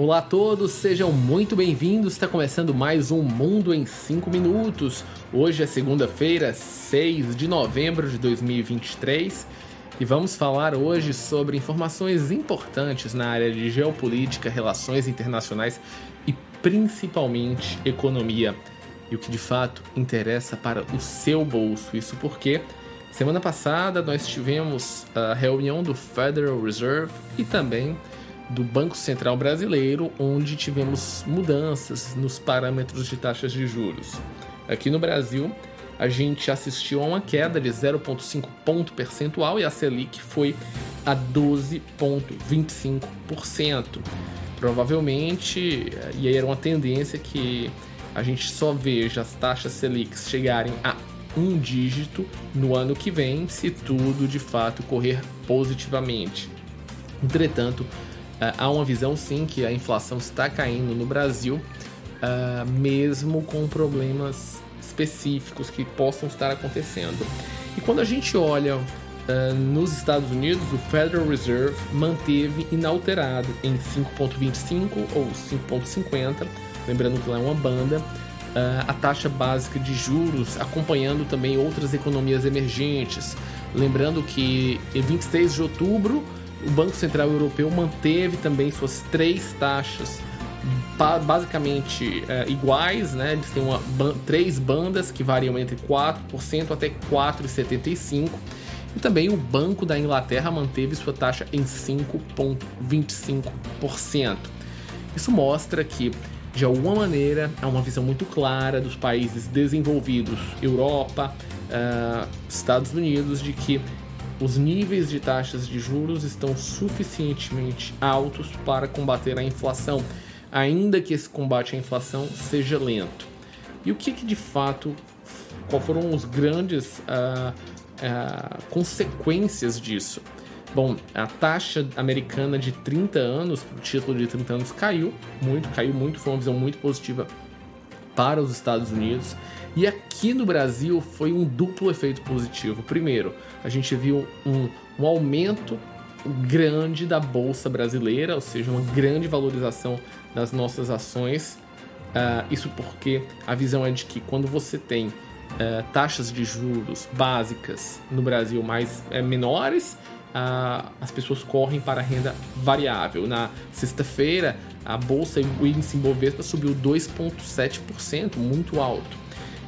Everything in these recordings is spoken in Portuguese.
Olá a todos, sejam muito bem-vindos. Está começando mais um Mundo em 5 Minutos. Hoje é segunda-feira, 6 de novembro de 2023 e vamos falar hoje sobre informações importantes na área de geopolítica, relações internacionais e principalmente economia. E o que de fato interessa para o seu bolso. Isso porque semana passada nós tivemos a reunião do Federal Reserve e também do Banco Central Brasileiro, onde tivemos mudanças nos parâmetros de taxas de juros. Aqui no Brasil, a gente assistiu a uma queda de 0,5 ponto percentual e a Selic foi a 12,25%. Provavelmente, e aí era uma tendência que a gente só veja as taxas Selic chegarem a um dígito no ano que vem, se tudo de fato correr positivamente. Entretanto, há uma visão sim que a inflação está caindo no Brasil, uh, mesmo com problemas específicos que possam estar acontecendo. E quando a gente olha uh, nos Estados Unidos, o Federal Reserve manteve inalterado em 5,25 ou 5,50, lembrando que lá é uma banda, a taxa básica de juros, acompanhando também outras economias emergentes. Lembrando que em 26 de outubro o Banco Central Europeu manteve também suas três taxas basicamente é, iguais, né? Eles têm uma, três bandas que variam entre 4% até 4,75%. E também o Banco da Inglaterra manteve sua taxa em 5,25%. Isso mostra que, de alguma maneira, há uma visão muito clara dos países desenvolvidos, Europa, uh, Estados Unidos, de que os níveis de taxas de juros estão suficientemente altos para combater a inflação, ainda que esse combate à inflação seja lento. E o que, que de fato, qual foram os grandes uh, uh, consequências disso? Bom, a taxa americana de 30 anos, o título de 30 anos caiu muito, caiu muito, foi uma visão muito positiva para os Estados Unidos. E aqui no Brasil foi um duplo efeito positivo. Primeiro, a gente viu um, um aumento grande da bolsa brasileira, ou seja, uma grande valorização das nossas ações. Uh, isso porque a visão é de que quando você tem uh, taxas de juros básicas no Brasil mais uh, menores, as pessoas correm para a renda variável. Na sexta-feira, a bolsa o índice Bovespa subiu 2,7%, muito alto.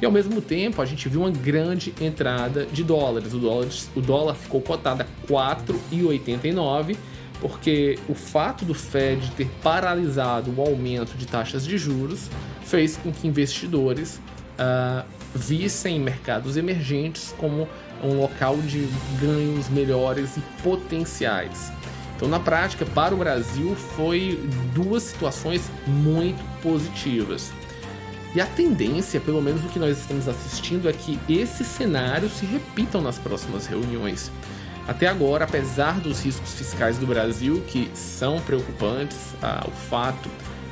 E ao mesmo tempo, a gente viu uma grande entrada de dólares. O dólar, o dólar ficou cotado a 4,89, porque o fato do Fed ter paralisado o aumento de taxas de juros fez com que investidores uh, vissem mercados emergentes como um local de ganhos melhores e potenciais. Então, na prática, para o Brasil, foi duas situações muito positivas. E a tendência, pelo menos o que nós estamos assistindo, é que esses cenários se repitam nas próximas reuniões. Até agora, apesar dos riscos fiscais do Brasil, que são preocupantes, ah, o fato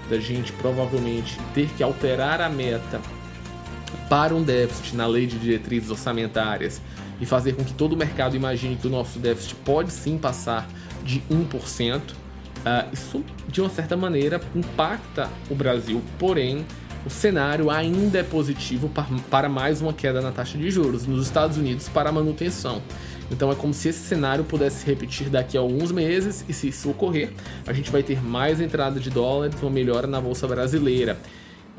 da gente provavelmente ter que alterar a meta para um déficit na lei de diretrizes orçamentárias e fazer com que todo o mercado imagine que o nosso déficit pode sim passar de 1%, uh, ah, isso de uma certa maneira impacta o Brasil, porém o cenário ainda é positivo para mais uma queda na taxa de juros nos Estados Unidos para manutenção. Então é como se esse cenário pudesse se repetir daqui a alguns meses e se isso ocorrer, a gente vai ter mais entrada de dólares, uma melhora na bolsa brasileira.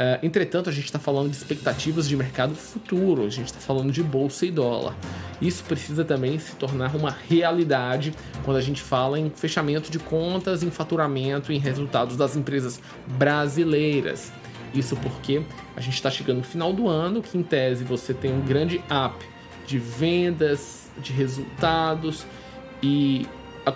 Uh, entretanto, a gente está falando de expectativas de mercado futuro, a gente está falando de bolsa e dólar. Isso precisa também se tornar uma realidade quando a gente fala em fechamento de contas, em faturamento, em resultados das empresas brasileiras. Isso porque a gente está chegando no final do ano, que em tese você tem um grande up de vendas, de resultados e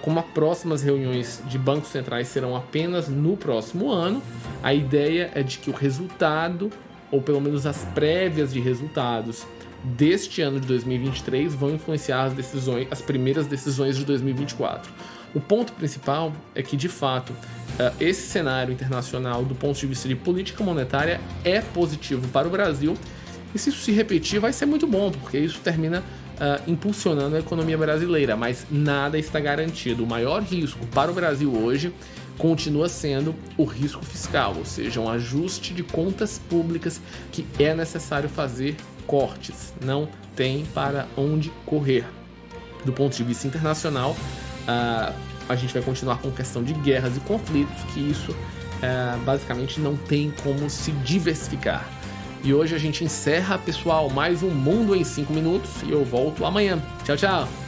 como as próximas reuniões de bancos centrais serão apenas no próximo ano, a ideia é de que o resultado, ou pelo menos as prévias de resultados deste ano de 2023 vão influenciar as decisões, as primeiras decisões de 2024. O ponto principal é que, de fato, eh, esse cenário internacional, do ponto de vista de política monetária, é positivo para o Brasil. E se isso se repetir, vai ser muito bom, porque isso termina uh, impulsionando a economia brasileira, mas nada está garantido. O maior risco para o Brasil hoje continua sendo o risco fiscal, ou seja, um ajuste de contas públicas que é necessário fazer cortes, não tem para onde correr. Do ponto de vista internacional, uh, a gente vai continuar com questão de guerras e conflitos, que isso uh, basicamente não tem como se diversificar. E hoje a gente encerra, pessoal, mais um Mundo em 5 minutos e eu volto amanhã. Tchau, tchau!